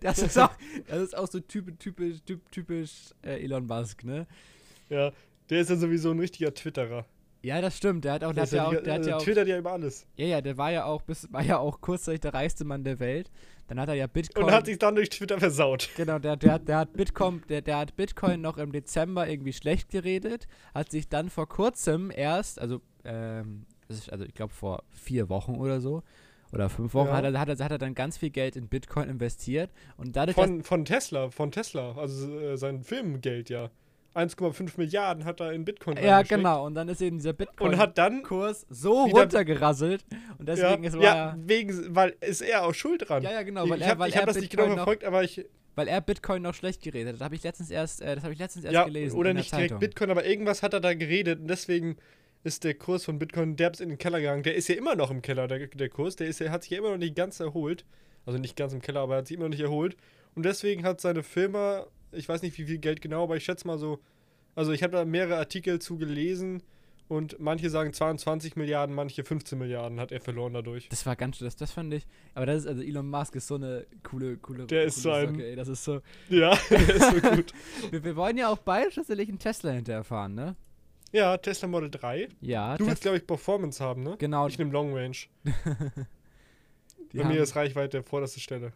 Das ist auch, das ist auch so typisch, typisch, typ- typisch äh, Elon Musk, ne? Ja, der ist ja sowieso ein richtiger Twitterer. Ja, das stimmt. Der hat auch, der hat ja auch, der hat also ja auch, twittert ja über alles. ja, ja, der war ja auch, bis, war ja auch kurzzeitig der reichste Mann der Welt. Dann hat er ja Bitcoin. Und hat sich dann durch Twitter versaut. genau, der, der, hat- der hat Bitcoin, der, der hat Bitcoin noch im Dezember irgendwie schlecht geredet, hat sich dann vor kurzem erst, also, ähm, also ich glaube vor vier Wochen oder so, oder fünf Wochen, Ja. hat, er, hat, er, hat er dann ganz viel Geld in Bitcoin investiert und dadurch, Von, von Tesla, von Tesla, also äh, sein Filmgeld ja. 1,5 Milliarden hat er in Bitcoin Ja, genau. Und dann ist eben dieser Bitcoin. Und hat dann Kurs so runtergerasselt und deswegen ja, ist ja, wegen, weil ist er auch schuld dran. ja, ja genau, weil ich er, habe hab das nicht genau Bitcoin noch, verfolgt, aber ich weil er Bitcoin noch schlecht geredet hat. Das habe ich letztens erst, äh, das ich letztens erst ja gelesen. oder der nicht direkt Zeitung. Bitcoin, aber irgendwas hat er da geredet und deswegen ist der Kurs von Bitcoin derbs in den Keller gegangen. Der ist ja immer noch im Keller, der, der Kurs. Der ist ja, hat sich ja immer noch nicht ganz erholt. Also nicht ganz im Keller, aber er hat sich immer noch nicht erholt. Und deswegen hat seine Firma, ich weiß nicht wie viel Geld genau, aber ich schätze mal so, also ich habe da mehrere Artikel zu gelesen und manche sagen 22 Milliarden, manche 15 Milliarden hat er verloren dadurch. Das war ganz schön, das, das fand ich. Aber das ist, also Elon Musk ist so eine coole, coole. Der coole ist so ein- ey, das ist so. [LAUGHS] Ja, [LAUGHS] der ist so gut. Wir, wir wollen ja auch beide schlussendlich einen Tesla hinterher fahren, ne? Ja, Tesla Model 3. Ja, Du willst, Tes- glaube ich, Performance haben, ne? genau. Ich nehme Long Range. [LAUGHS] Bei mir ist Reichweite vorderste Stelle.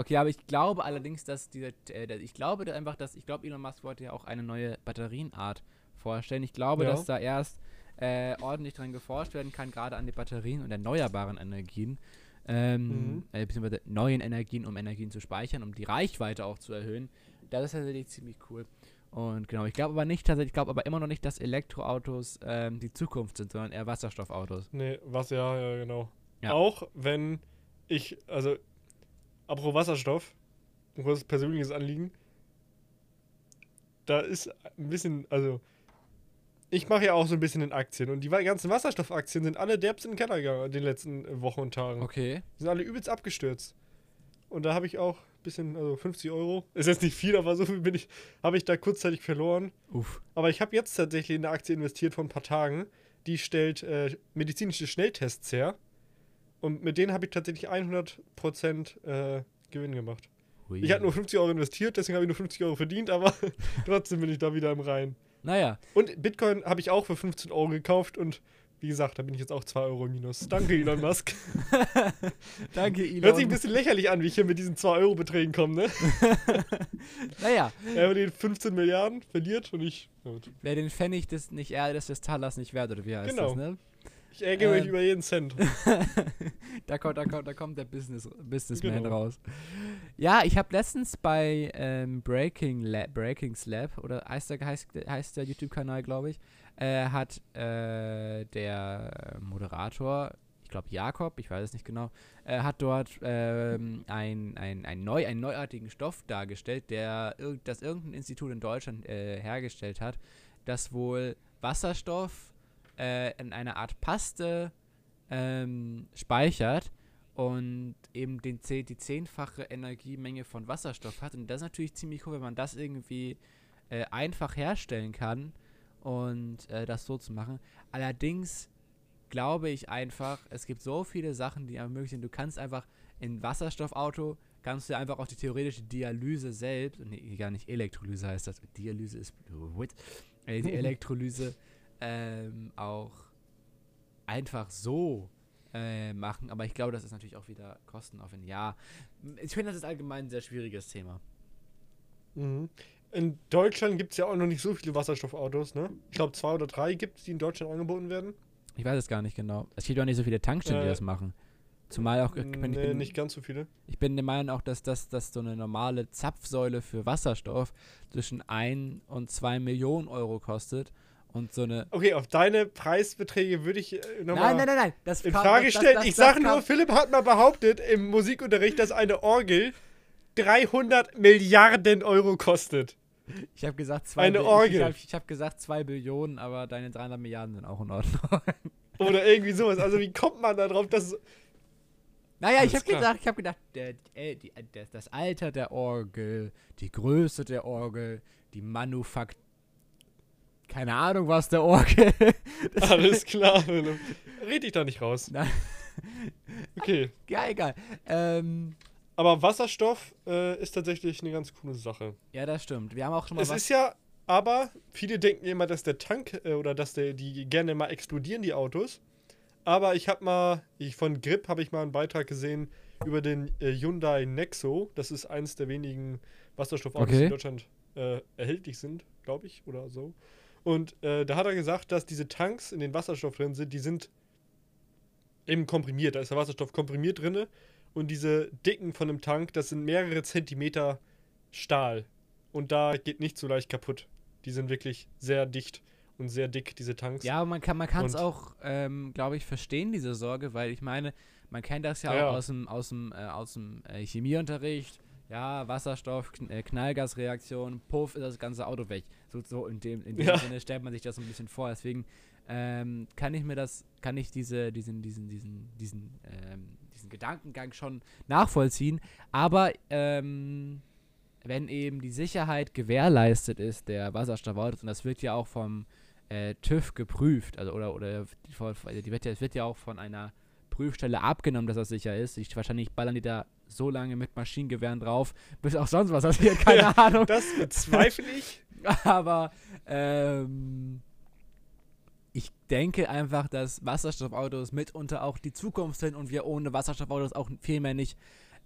Okay, aber ich glaube allerdings, dass dieser, äh, ich glaube da einfach, dass, ich glaube, Elon Musk wollte ja auch eine neue Batterienart vorstellen. Ich glaube, Ja. dass da erst äh, ordentlich dran geforscht werden kann, gerade an die Batterien und erneuerbaren Energien, ähm, Mhm. äh, beziehungsweise neuen Energien, um Energien zu speichern, um die Reichweite auch zu erhöhen. Das ist tatsächlich ziemlich cool. Und genau, ich glaube aber nicht, tatsächlich, ich glaube aber immer noch nicht, dass Elektroautos ähm, die Zukunft sind, sondern eher Wasserstoffautos. Nee, was ja, ja, genau. Ja. Auch wenn ich, also, apropos Wasserstoff, ein großes persönliches Anliegen, da ist ein bisschen, also, ich mache ja auch so ein bisschen in Aktien und die ganzen Wasserstoffaktien sind alle derbst in den Keller gegangen in den letzten äh, Wochen und Tagen. Okay. Die sind alle übelst abgestürzt. Und da habe ich auch ein bisschen, also 50 Euro, ist jetzt nicht viel, aber so viel bin ich, habe ich da kurzzeitig verloren. Uff. Aber ich habe jetzt tatsächlich in eine Aktie investiert vor ein paar Tagen. Die stellt äh, medizinische Schnelltests her. Und mit denen habe ich tatsächlich 100% äh, Gewinn gemacht. Hui. Ich hatte nur 50 Euro investiert, deswegen habe ich nur 50 Euro verdient, aber [LAUGHS] trotzdem bin ich da wieder im Rein. Naja, Und Bitcoin habe ich auch für 15 Euro gekauft und wie gesagt, da bin ich jetzt auch 2 Euro minus. Danke, Elon [LAUGHS] Musk. [LAUGHS] danke Elon. Hört sich ein bisschen lächerlich an, wie ich hier mit diesen 2 Euro Beträgen komme, ne? naja, Er mit den 15 Milliarden verliert und ich. Wer den Pfennig des nicht er des des Talers nicht wert oder wie heißt Genau. das, ne? Ich ärgere mich Ähm. über jeden Cent. [LAUGHS] da, kommt, da, kommt, da kommt der Business, Businessman Genau. raus. Ja, ich habe letztens bei ähm, Breaking, Lab, Breaking Slab, oder heißt der, heißt, heißt der YouTube-Kanal, glaube ich, äh, hat äh, der Moderator, ich glaube Jakob, ich weiß es nicht genau, äh, hat dort ähm, ein, ein, ein neu, einen neuartigen Stoff dargestellt, der das irgendein Institut in Deutschland äh, hergestellt hat, das wohl Wasserstoff äh, in einer Art Paste ähm, speichert und eben den, die zehnfache Energiemenge von Wasserstoff hat. Und das ist natürlich ziemlich cool, wenn man das irgendwie äh, einfach herstellen kann und äh, das so zu machen. Allerdings glaube ich einfach, es gibt so viele Sachen, die möglich sind. Du kannst einfach in Wasserstoffauto kannst du einfach auch die theoretische Dialyse selbst, nee, gar nicht Elektrolyse heißt das, Dialyse ist, wait, äh, die [LAUGHS] Elektrolyse ähm, auch einfach so äh, machen. Aber ich glaube, das ist natürlich auch wieder kostenaufwendig. Ja, ich finde, das ist allgemein ein sehr schwieriges Thema. Mhm. in Deutschland gibt es ja auch noch nicht so viele Wasserstoffautos, ne? Ich glaube, zwei oder drei gibt es, die in Deutschland angeboten werden. Ich weiß es gar nicht genau. Es gibt auch nicht so viele Tankstellen, die Äh, das machen. Zumal auch, ich bin, ich nee, bin, nicht ganz so viele. ich bin der Meinung auch, dass das dass so eine normale Zapfsäule für Wasserstoff zwischen 1 und 2 Millionen Euro kostet. Und so eine. Okay, auf deine Preisbeträge würde ich äh, nochmal Nein, nein, nein, nein. Das in kam- Frage das- stellen. das- ich sage nur, Philipp hat mal behauptet im Musikunterricht, dass eine Orgel 300 Milliarden Euro kostet. Ich habe gesagt, zwei Eine Bi- Orgel. Ich habe ich hab gesagt 2 Billionen, aber deine 300 Milliarden sind auch in Ordnung. [LAUGHS] Oder irgendwie sowas. Also wie kommt man da drauf, dass... Naja, ich Alles habe klar. gedacht, ich habe gedacht, der, äh, die, äh, das, Alter der Orgel, die Größe der Orgel, die Manufakt... Keine Ahnung, was der Orgel. [LAUGHS] Alles klar, Philipp. Red dich da nicht raus. Nein. Okay. [LAUGHS] ja, egal. Ähm, Aber Wasserstoff äh, ist tatsächlich eine ganz coole Sache. ja, das stimmt. Wir haben auch schon mal Es ist ja, aber viele denken immer, dass der Tank äh, oder dass der, die gerne mal explodieren, die Autos. Aber ich habe mal, ich, von Grip habe ich mal einen Beitrag gesehen über den äh, Hyundai Nexo. Das ist eins der wenigen Wasserstoffautos, die Okay. in Deutschland äh, erhältlich sind, glaube ich, oder so. Und äh, da hat er gesagt, dass diese Tanks, in denen Wasserstoff drin sind, die sind eben komprimiert. Da ist der Wasserstoff komprimiert drin. Und diese Dicken von einem Tank, das sind mehrere Zentimeter Stahl. Und da geht nicht so leicht kaputt. Die sind wirklich sehr dicht und sehr dick, diese Tanks. Ja, aber man kann es auch, ähm, glaube ich, verstehen, diese Sorge, weil ich meine, man kennt das ja, Ja, auch aus dem, aus dem, äh, aus dem äh, Chemieunterricht. Ja, Wasserstoff, äh, Knallgasreaktion, puff, ist das ganze Auto weg. So, so in dem, in dem Ja. Sinne stellt man sich das so ein bisschen vor. Deswegen ähm, kann ich mir das, kann ich diese, diesen, diesen, diesen, diesen, ähm, diesen Gedankengang schon nachvollziehen. Aber ähm, wenn eben die Sicherheit gewährleistet ist der Wasserstoffautos, und das wird ja auch vom äh, TÜV geprüft, also oder oder die, die wird ja, es wird ja auch von einer Prüfstelle abgenommen, dass das sicher ist. Ich, wahrscheinlich ballern die da so lange mit Maschinengewehren drauf, bis auch sonst was passiert, [LAUGHS] keine Ja, Ahnung. Das bezweifle ich. [LAUGHS] Aber ähm, ich denke einfach, dass Wasserstoffautos mitunter auch die Zukunft sind und wir ohne Wasserstoffautos auch vielmehr nicht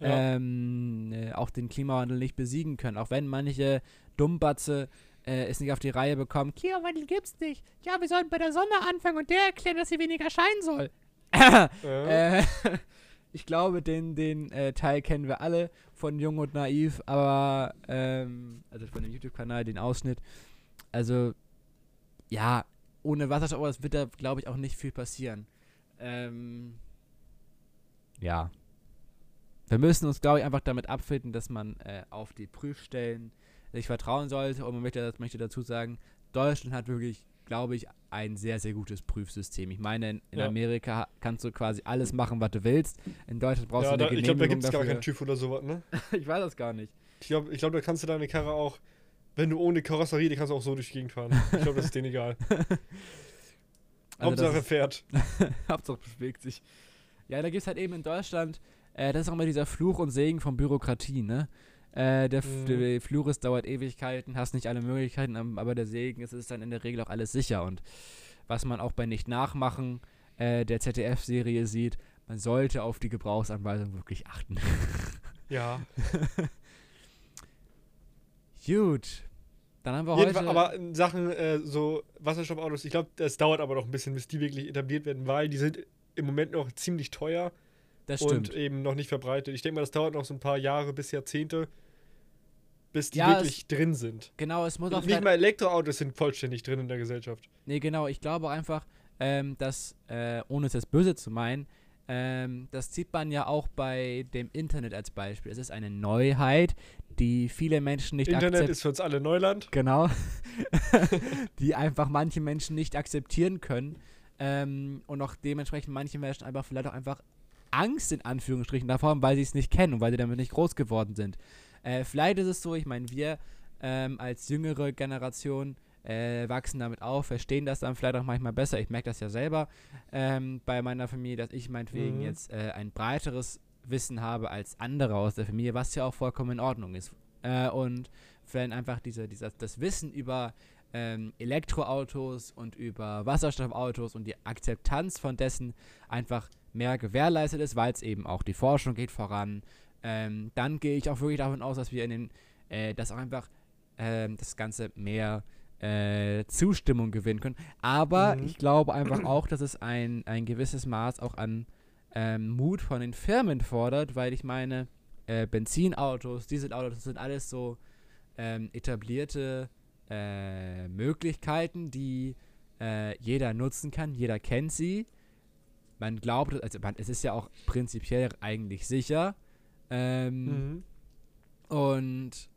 Ja. ähm, äh, auch den Klimawandel nicht besiegen können. Auch wenn manche Dummbatze äh, es nicht auf die Reihe bekommen, Klimawandel gibt's nicht. Ja, wir sollten bei der Sonne anfangen und der erklären, dass sie weniger scheinen soll. [LAUGHS] Äh, Äh, ich glaube, den, den äh, Teil kennen wir alle von Jung und Naiv, aber ähm, also von dem YouTube-Kanal, den Ausschnitt. Also, ja, ohne Wasserstoff, aber es wird da, glaube ich, auch nicht viel passieren. Ähm, ja. Wir müssen uns, glaube ich, einfach damit abfinden, dass man äh, auf die Prüfstellen sich vertrauen sollte. Und man möchte, möchte dazu sagen, Deutschland hat wirklich, glaube ich, ein sehr, sehr gutes Prüfsystem. Ich meine, in, in Ja. Amerika kannst du quasi alles machen, was du willst. In Deutschland brauchst ja, du da, eine ich glaube, da gibt es gar keinen TÜV oder sowas, ne? [LAUGHS] ich weiß das gar nicht. Ich glaube, ich glaub, da kannst du deine Karre auch, wenn du ohne Karosserie, die kannst du auch so durch die Gegend fahren. Ich glaube, das ist denen egal. [LAUGHS] Also Hauptsache ist- fährt. [LAUGHS] Hauptsache bewegt sich. Ja, da gibt es halt eben in Deutschland, äh, das ist auch immer dieser Fluch und Segen von Bürokratie, ne? Äh, der, Mhm. der Fluch ist, dauert Ewigkeiten, hast nicht alle Möglichkeiten, aber der Segen ist, es ist dann in der Regel auch alles sicher. Und was man auch bei Nicht-Nachmachen äh, der ZDF-Serie sieht, man sollte auf die Gebrauchsanweisung wirklich achten. [LAUGHS] Ja. Gut. Dann haben wir Jedenfalls, heute. aber in Sachen äh, so Wasserstoffautos, ich glaube, das dauert aber noch ein bisschen, bis die wirklich etabliert werden, weil die sind im Moment noch ziemlich teuer das und stimmt. eben noch nicht verbreitet. Ich denke mal, das dauert noch so ein paar Jahre bis Jahrzehnte, bis die Ja, wirklich drin sind. Genau, es muss auch Nicht mal Elektroautos sind vollständig drin in der Gesellschaft. Nee, genau. Ich glaube einfach, ähm, dass, äh, ohne es jetzt böse zu meinen, ähm, das sieht man ja auch bei dem Internet als Beispiel. Es ist eine Neuheit, die viele Menschen nicht Internet akzeptieren. ist für uns alle Neuland. Genau. [LAUGHS] die einfach manche Menschen nicht akzeptieren können. Ähm, und auch dementsprechend manche Menschen einfach vielleicht auch einfach Angst in Anführungsstrichen davor haben, weil sie es nicht kennen und weil sie damit nicht groß geworden sind. Äh, vielleicht ist es so, ich meine, wir ähm, als jüngere Generation äh, wachsen damit auf, verstehen das dann vielleicht auch manchmal besser. Ich merke das ja selber ähm, bei meiner Familie, dass ich meinetwegen Mhm. jetzt äh, ein breiteres Wissen habe als andere aus der Familie, was ja auch vollkommen in Ordnung ist. Äh, und wenn einfach diese, dieser, das Wissen über ähm, Elektroautos und über Wasserstoffautos und die Akzeptanz von dessen einfach mehr gewährleistet ist, weil es eben auch die Forschung geht voran, ähm, dann gehe ich auch wirklich davon aus, dass wir in den, äh, dass auch einfach ähm, das Ganze mehr äh, Zustimmung gewinnen können. Aber Mhm. ich glaube einfach auch, dass es ein, ein gewisses Maß auch an ähm, Mut von den Firmen fordert, weil ich meine, äh, Benzinautos, Dieselautos, sind alles so ähm, etablierte äh, Möglichkeiten, die äh, jeder nutzen kann, jeder kennt sie. Man glaubt, also man, es ist ja auch prinzipiell eigentlich sicher. Ähm, Mhm. und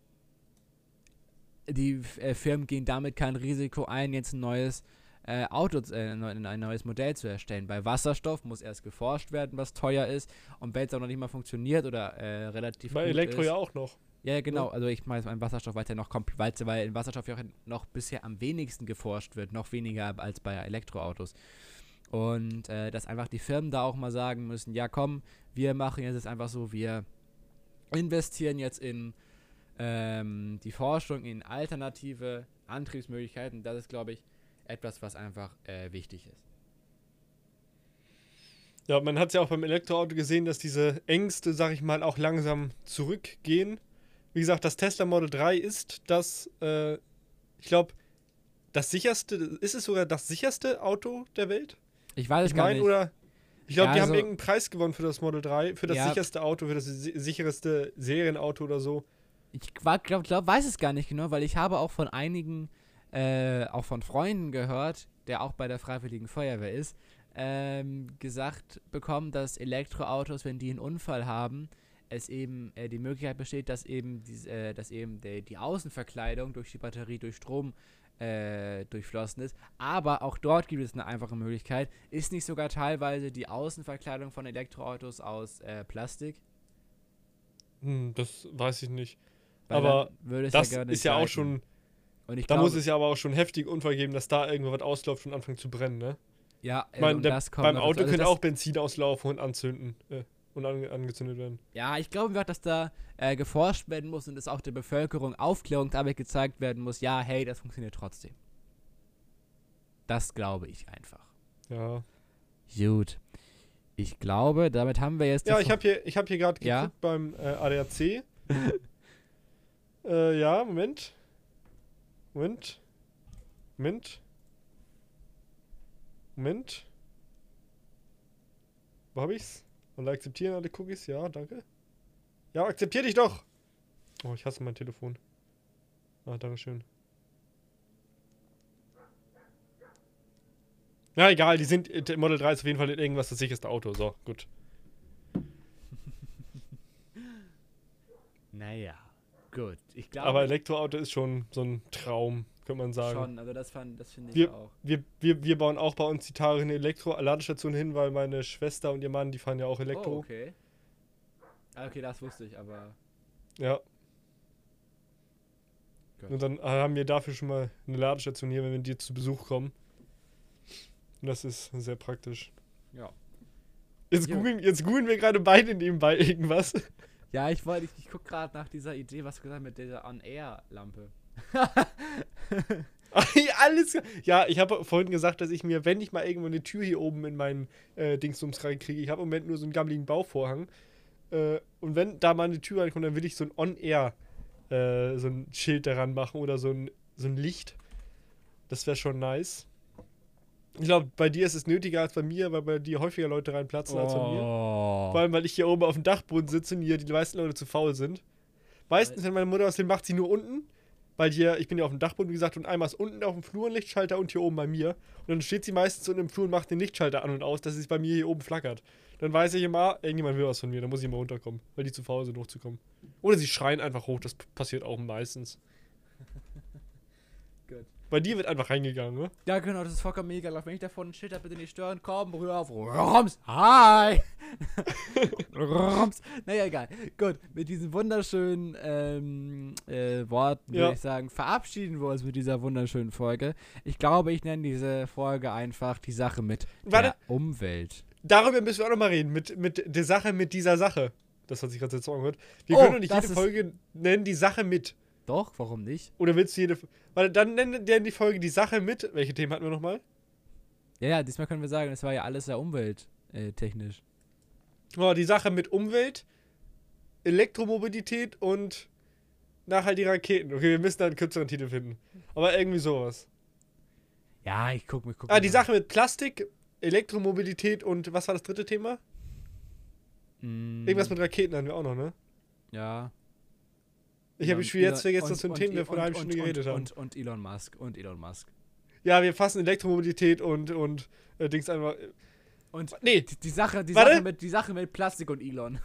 die äh, Firmen gehen damit kein Risiko ein, jetzt ein neues äh, Auto, äh, ein neu- ein neues Modell zu erstellen. Bei Wasserstoff muss erst geforscht werden, was teuer ist. Und wenn es auch noch nicht mal funktioniert oder äh, relativ Bei gut Elektro ist, ja auch noch. ja, ja, genau. Ne? Also ich meine beim Wasserstoff, weil es ja noch weil's- weil in Wasserstoff ja auch noch bisher am wenigsten geforscht wird, noch weniger als bei Elektroautos. Und äh, dass einfach die Firmen da auch mal sagen müssen, ja komm, wir machen jetzt einfach so, wir investieren jetzt in ähm, die Forschung in alternative Antriebsmöglichkeiten. Das ist, glaube ich, etwas, was einfach äh, wichtig ist. Ja, man hat es ja auch beim Elektroauto gesehen, dass diese Ängste, sag ich mal, auch langsam zurückgehen. Wie gesagt, das Tesla Model 3 ist das, äh, ich glaube, das sicherste, ist es sogar das sicherste Auto der Welt? Ich weiß es Ich gar meine, nicht. oder? Ich glaube, Ja, die haben also- irgendeinen Preis gewonnen für das Model 3, für das Ja. sicherste Auto, für das si sicherste Serienauto oder so. Ich glaube, glaub, glaub, weiß es gar nicht genau, weil ich habe auch von einigen, äh, auch von Freunden gehört, der auch bei der Freiwilligen Feuerwehr ist, ähm, gesagt bekommen, dass Elektroautos, wenn die einen Unfall haben, es eben äh, die Möglichkeit besteht, dass eben, dies, äh, dass eben der, die Außenverkleidung durch die Batterie durch Strom äh, durchflossen ist. Aber auch dort gibt es eine einfache Möglichkeit. Ist nicht sogar teilweise die Außenverkleidung von Elektroautos aus äh, Plastik? Hm, das weiß ich nicht. Weil Aber Das nicht ist ja auch schon, Und ich da glaube, muss es ja aber auch schon heftig Unfall geben, dass da irgendwo was ausläuft und anfängt zu brennen, ne? Ja, Ich meine, und der- das kommt beim Auto. Also könnte auch Benzin auslaufen und anzünden. Äh, und ange angezündet werden. Ja, ich glaube dass da äh, geforscht werden muss und es auch der Bevölkerung Aufklärungsarbeit gezeigt werden muss. Ja, hey, das funktioniert trotzdem. Das glaube ich einfach. Ja. Gut. Ich glaube, damit haben wir jetzt. Ja, ich habe hier, ich hab hier gerade Ja? geguckt beim äh, ADAC. [LAUGHS] äh, ja, Moment. Moment. Moment. Moment. Wo hab ich's? Und akzeptieren alle Cookies? Ja, danke. Ja, akzeptier dich doch! Oh, ich hasse mein Telefon. Ah, dankeschön. Ja, egal, die sind. äh, Model 3 ist auf jeden Fall irgendwas das sicherste Auto. So, gut. [LAUGHS] Naja, gut. Ich glaube Aber Elektroauto ist schon so ein Traum, könnte man sagen. schon. Also, das, fand- das finde ich Wir- auch. Wir, wir, wir bauen auch bei uns die Tage eine Elektro-Ladestation hin, weil meine Schwester und ihr Mann, die fahren ja auch Elektro. Oh, okay. Ah, Okay, das wusste ich, aber. Ja. Gut. Und dann haben wir dafür schon mal eine Ladestation hier, wenn wir dir zu Besuch kommen. Und das ist sehr praktisch. Ja. Jetzt googeln, jetzt googeln wir gerade beide nebenbei irgendwas. Ja, ich wollte, ich, ich gucke gerade nach dieser Idee, was du gesagt hast mit dieser On-Air-Lampe. [LAUGHS] Alles. Ja, ich habe vorhin gesagt, dass ich mir, wenn ich mal irgendwo eine Tür hier oben in meinen äh, Dingsums reinkriege, ich habe im Moment nur so einen gammeligen Bauvorhang. Äh, und wenn da mal eine Tür reinkommt, dann will ich so ein On-Air, äh, so ein Schild daran machen oder so ein, so ein Licht. Das wäre schon nice. Ich glaube, bei dir ist es nötiger als bei mir, weil bei dir häufiger Leute reinplatzen als bei mir. Oh. Vor allem, weil ich hier oben auf dem Dachboden sitze und hier die meisten Leute zu faul sind. Meistens, wenn meine Mutter was will, macht sie nur unten. Weil hier, ich bin ja auf dem Dachboden, wie gesagt, und einmal ist unten auf dem Flur ein Lichtschalter und hier oben bei mir. Und dann steht sie meistens unten im Flur und macht den Lichtschalter an und aus, dass es bei mir hier oben flackert. Dann weiß ich immer, irgendjemand will was von mir, dann muss ich immer runterkommen, weil die zu faul sind, hochzukommen. Oder sie schreien einfach hoch, das passiert auch meistens. Bei dir wird einfach reingegangen, ne? Ja, genau, das ist vollkommen mega. Wenn ich davon ein Schild habe, bitte nicht stören, komm, rühr auf. Roms, hi! [LAUGHS] Roms. Naja, egal. Gut, mit diesen wunderschönen ähm, äh, Worten Ja. würde ich sagen, verabschieden wir uns mit dieser wunderschönen Folge. Ich glaube, ich nenne diese Folge einfach die Sache mit Warte. der Umwelt. Darüber müssen wir auch nochmal reden, mit, mit der Sache mit dieser Sache. Das hat sich gerade jetzt angehört. Wir Oh, können doch nicht jede Folge nennen, die Sache mit. Doch, warum nicht? Oder willst du jede. Weil dann nennen der die Folge die Sache mit. Welche Themen hatten wir nochmal? Ja, ja, diesmal können wir sagen, das war ja alles sehr umwelttechnisch. Oh, die Sache mit Umwelt, Elektromobilität und nachhaltige Raketen. Okay, wir müssen da einen kürzeren Titel finden. Aber irgendwie sowas. Ja, ich guck mir, guck Ah, die mal. Sache mit Plastik, Elektromobilität und was war das dritte Thema? Mm, Irgendwas mit Raketen hatten wir auch noch, ne? Ja. Ich habe schon jetzt vergessen, dass wir ein Thema wir vor einer halben Stunde und- geredet haben. Und, und Elon Musk. Und Elon Musk. Ja, wir fassen Elektromobilität und, und äh, Dings einfach. Und Nee, die, die Sache, die. Sache mit, die Sache mit Plastik und Elon.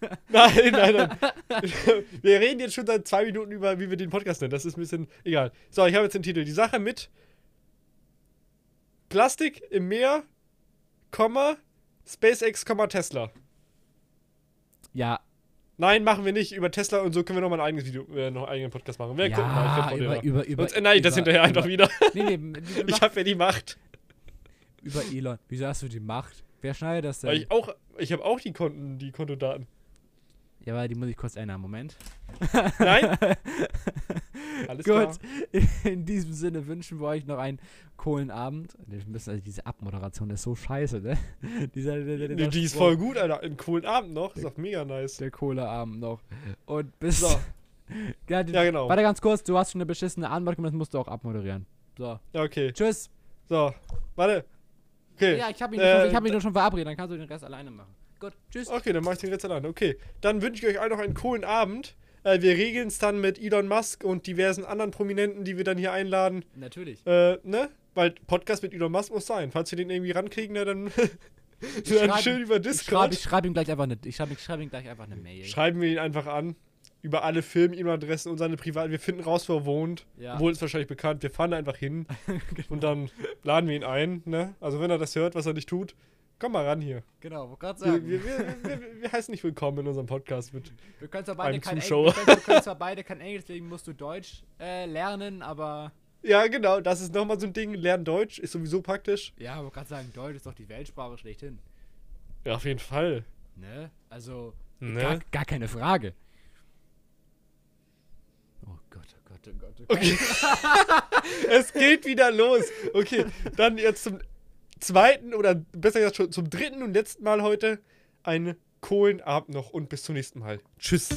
[LAUGHS] nein, nein, nein. [LAUGHS] [LAUGHS] wir reden jetzt schon seit zwei Minuten über, wie wir den Podcast nennen. Das ist ein bisschen egal. So, ich habe jetzt den Titel. Die Sache mit Plastik im Meer, Komma, SpaceX, Komma, Tesla. Ja, Nein, machen wir nicht. Über Tesla und so können wir noch mal ein eigenes Video, äh, noch einen eigenen Podcast machen. Mal? Ich ja vertraue dir über, über, über, Sonst ändere ich das hinterher einfach wieder. Nee, nee, wir [LAUGHS] Ich habe ja die Macht. über Elon. Wieso hast du die Macht? Wer schneidet das denn? Weil ich auch, ich habe auch die Konten, die Kontodaten. Ja, aber die muss ich kurz ändern. Moment. Nein? [LAUGHS] Alles Gut. klar. In diesem Sinne wünschen wir euch noch einen coolen Abend. Wir müssen, also diese Abmoderation ist so scheiße, ne? [LAUGHS] Dieser, der, der, Die, der die ist voll gut, Alter. Einen coolen Abend noch. Ist auch mega nice. Der coole Abend noch. Und bis. So. [LAUGHS] ja, die, Ja, genau. Warte ganz kurz, du hast schon eine beschissene Antwort gemacht, das musst du auch abmoderieren. So. Ja, okay. Tschüss. So. Warte. Okay. Ja, ich habe mich, Äh, schon- ich hab mich doch schon verabredet, dann kannst du den Rest alleine machen. Gut, tschüss. Okay, dann mach ich den jetzt alleine. Okay. Dann wünsche ich euch allen noch einen coolen Abend. Äh, wir regeln es dann mit Elon Musk und diversen anderen Prominenten, die wir dann hier einladen. Natürlich. Äh, ne? Weil Podcast mit Elon Musk muss sein. Falls wir den irgendwie rankriegen, na, dann, [LAUGHS] dann schreib- schön über Ich schreibe Discord. ich schreib ihm gleich einfach eine, ich schreib, ich schreib ihm gleich einfach eine Mail. Schreiben wir ihn einfach an. Über alle Firmen-E-Mail-Adressen und seine Privat. Wir finden raus, wo er wohnt. Ja. Obwohl ist wahrscheinlich bekannt. Wir fahren da einfach hin [LAUGHS] und dann laden wir ihn ein. Ne? Also wenn er das hört, was er nicht tut, komm mal ran hier. Genau, wollte gerade Wir, sagen. wir, wir, wir, wir heißen nicht willkommen in unserem Podcast mit. Wir können zwar beide Einem kein Englisch, Zuschauer. wir können, wir können zwar beide kein Englisch, deswegen musst du Deutsch äh, lernen, aber Ja, genau, das ist nochmal so ein Ding. Lernen Deutsch ist sowieso praktisch. ja, wollte gerade sagen, Deutsch ist doch die Weltsprache schlechthin. Ja, auf jeden Fall. Ne? Also Ne? gar, gar keine Frage. Oh Gott, oh Gott, oh Gott. Oh Gott. Okay. [LAUGHS] es geht wieder los. Okay, dann jetzt zum zweiten oder besser gesagt schon zum dritten und letzten Mal heute einen coolen Abend noch und bis zum nächsten Mal. Tschüss.